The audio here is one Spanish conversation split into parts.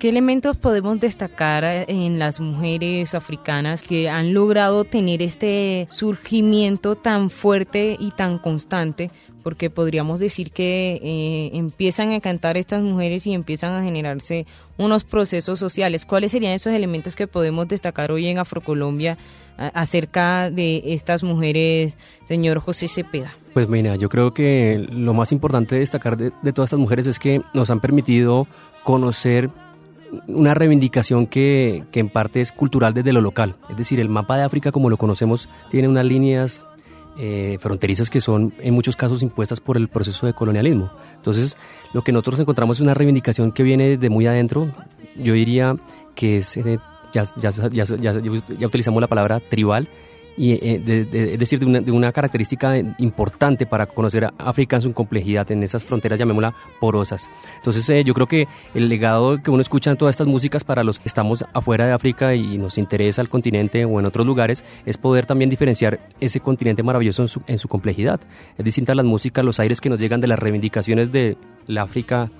¿Qué elementos podemos destacar eh, en las mujeres africanas que han logrado tener este surgimiento tan fuerte y tan constante? Porque podríamos decir que eh, empiezan a cantar estas mujeres y empiezan a generarse unos procesos sociales. ¿Cuáles serían esos elementos que podemos destacar hoy en Afrocolombia acerca de estas mujeres, señor José Cepeda? Pues mira, yo creo que lo más importante de destacar de, de todas estas mujeres es que nos han permitido conocer una reivindicación que, que, en parte es cultural desde lo local. Es decir, el mapa de África como lo conocemos tiene unas líneas eh, fronterizas que son en muchos casos impuestas por el proceso de colonialismo. Entonces, lo que nosotros encontramos es una reivindicación que viene de muy adentro. Yo diría que es, eh, ya, ya, ya, ya utilizamos la palabra tribal, y eh, es decir, de una, de una, característica importante para conocer a África en su complejidad, en esas fronteras, llamémosla, porosas. Entonces eh, yo creo que el legado que uno escucha en todas estas músicas para los que estamos afuera de África y nos interesa el continente o en otros lugares, es poder también diferenciar ese continente maravilloso en su, en su complejidad. Es distinta las músicas, los aires que nos llegan de las reivindicaciones de la África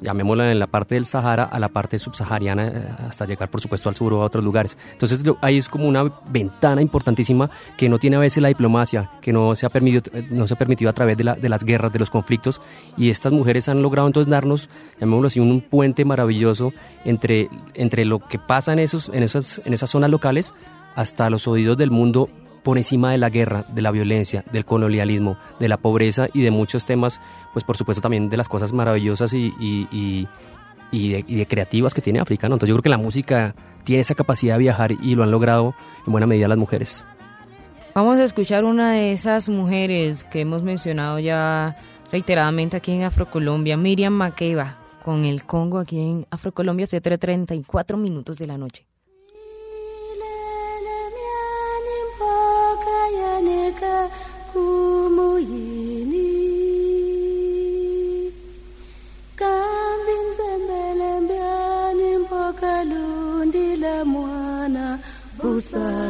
llamémosla en la parte del Sahara a la parte subsahariana eh, hasta llegar por supuesto al sur o a otros lugares. Entonces ahí es como una ventana importantísima que no tiene a veces la diplomacia, que no se ha permitido, eh, no se ha permitido a través de, la, de las guerras, de los conflictos y estas mujeres han logrado entonces darnos, llamémoslo así, un, puente maravilloso entre, entre lo que pasa en, esos, en, esas, en esas zonas locales hasta los oídos del mundo por encima de la guerra, de la violencia, del colonialismo, de la pobreza y de muchos temas, pues por supuesto también de las cosas maravillosas y, y, de, creativas que tiene África. Entonces yo creo que la música tiene esa capacidad de viajar y lo han logrado en buena medida las mujeres. Vamos a escuchar una de esas mujeres que hemos mencionado ya reiteradamente aquí en Afrocolombia, Miriam Makeba, con el Congo aquí en Afrocolombia, 7.34 minutos de la noche.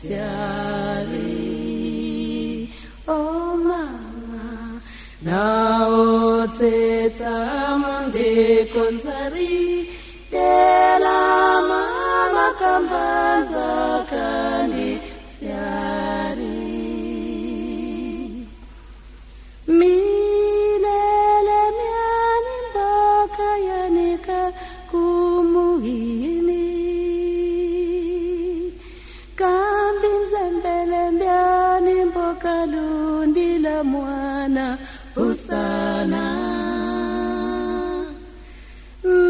siari. Oh mama nao te tamonde konzari tela mama kalundi la mwana usana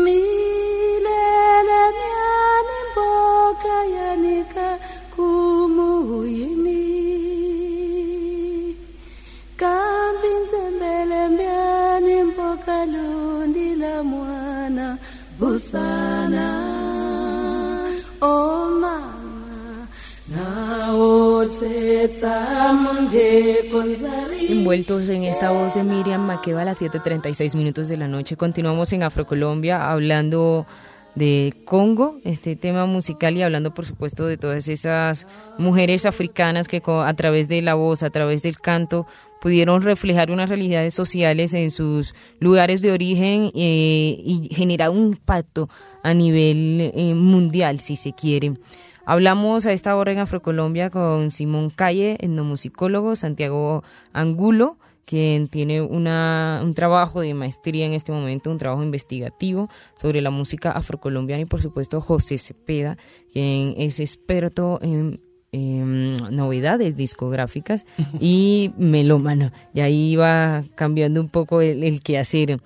milele myani mboka yanika kumuyini kambi nzembele myani mboka lundi la mwana busana o oh Envueltos en esta voz de Miriam Makeba a las 7.36 minutos de la noche, continuamos en Afrocolombia hablando de Congo, este tema musical y hablando por supuesto de todas esas mujeres africanas que a través de la voz, a través del canto, pudieron reflejar unas realidades sociales en sus lugares de origen eh, y generar un impacto a nivel eh, mundial, si se quiere. Hablamos a esta hora en Afrocolombia con Simón Calle, etnomusicólogo, Santiago Angulo, quien tiene una, un trabajo de maestría en este momento, un trabajo investigativo sobre la música afrocolombiana y por supuesto José Cepeda, quien es experto en, novedades discográficas y melómano. Y ahí va cambiando un poco el, el quehacer.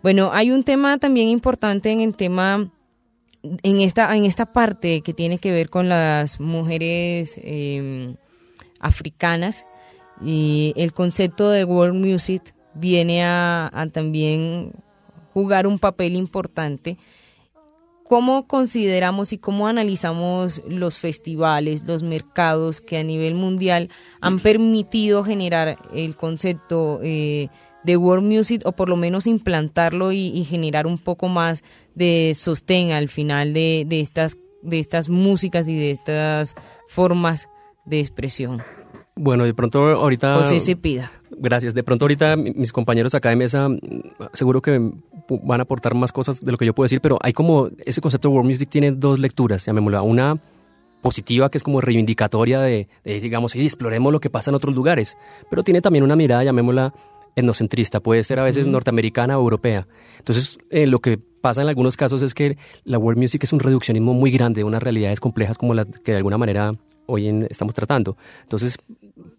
Bueno, hay un tema también importante en el tema en esta, en esta parte que tiene que ver con las mujeres em, africanas y el concepto de world music viene a, también jugar un papel importante. ¿Cómo consideramos y cómo analizamos los festivales, los mercados que a nivel mundial han permitido generar el concepto eh, de world music o por lo menos implantarlo y, generar un poco más de sostén al final de, de, estas, de estas músicas y de estas formas de expresión? Bueno, de pronto ahorita... José se pida. Gracias. De pronto ahorita mis compañeros acá de mesa seguro que van a aportar más cosas de lo que yo puedo decir, pero hay como ese concepto de world music tiene dos lecturas, llamémosla. Una positiva que es como reivindicatoria de, digamos, y exploremos lo que pasa en otros lugares, pero tiene también una mirada, llamémosla etnocentrista, puede ser a veces norteamericana o europea. Entonces, eh, lo que pasa en algunos casos es que la world music es un reduccionismo muy grande de unas realidades complejas como la que de alguna manera hoy en, estamos tratando. Entonces,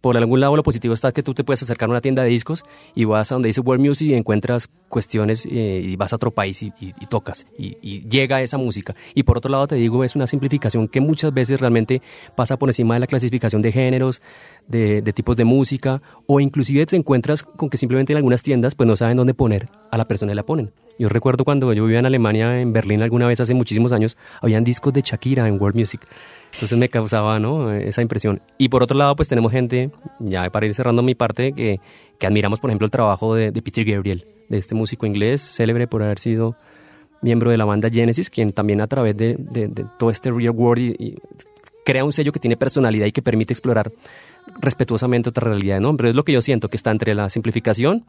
por algún lado lo positivo está que tú te puedes acercar a una tienda de discos y vas a donde dice World Music y encuentras cuestiones eh, y vas a otro país y, tocas y, llega esa música. Y por otro lado te digo, es una simplificación que muchas veces realmente pasa por encima de la clasificación de géneros, de, tipos de música o inclusive te encuentras con que simplemente en algunas tiendas pues no saben dónde poner a la persona y la ponen. Yo recuerdo cuando yo vivía en Alemania, en Berlín alguna vez hace muchísimos años, habían discos de Shakira en World Music. Entonces me causaba ¿no? esa impresión. Y por otro lado, pues tenemos gente, ya para ir cerrando mi parte, que, que admiramos, por ejemplo, el trabajo de, Peter Gabriel, de este músico inglés, célebre por haber sido miembro de la banda Genesis, quien también a través de, de, todo este real world y, crea un sello que tiene personalidad y que permite explorar respetuosamente otra realidad, ¿no? Pero es lo que yo siento, que está entre la simplificación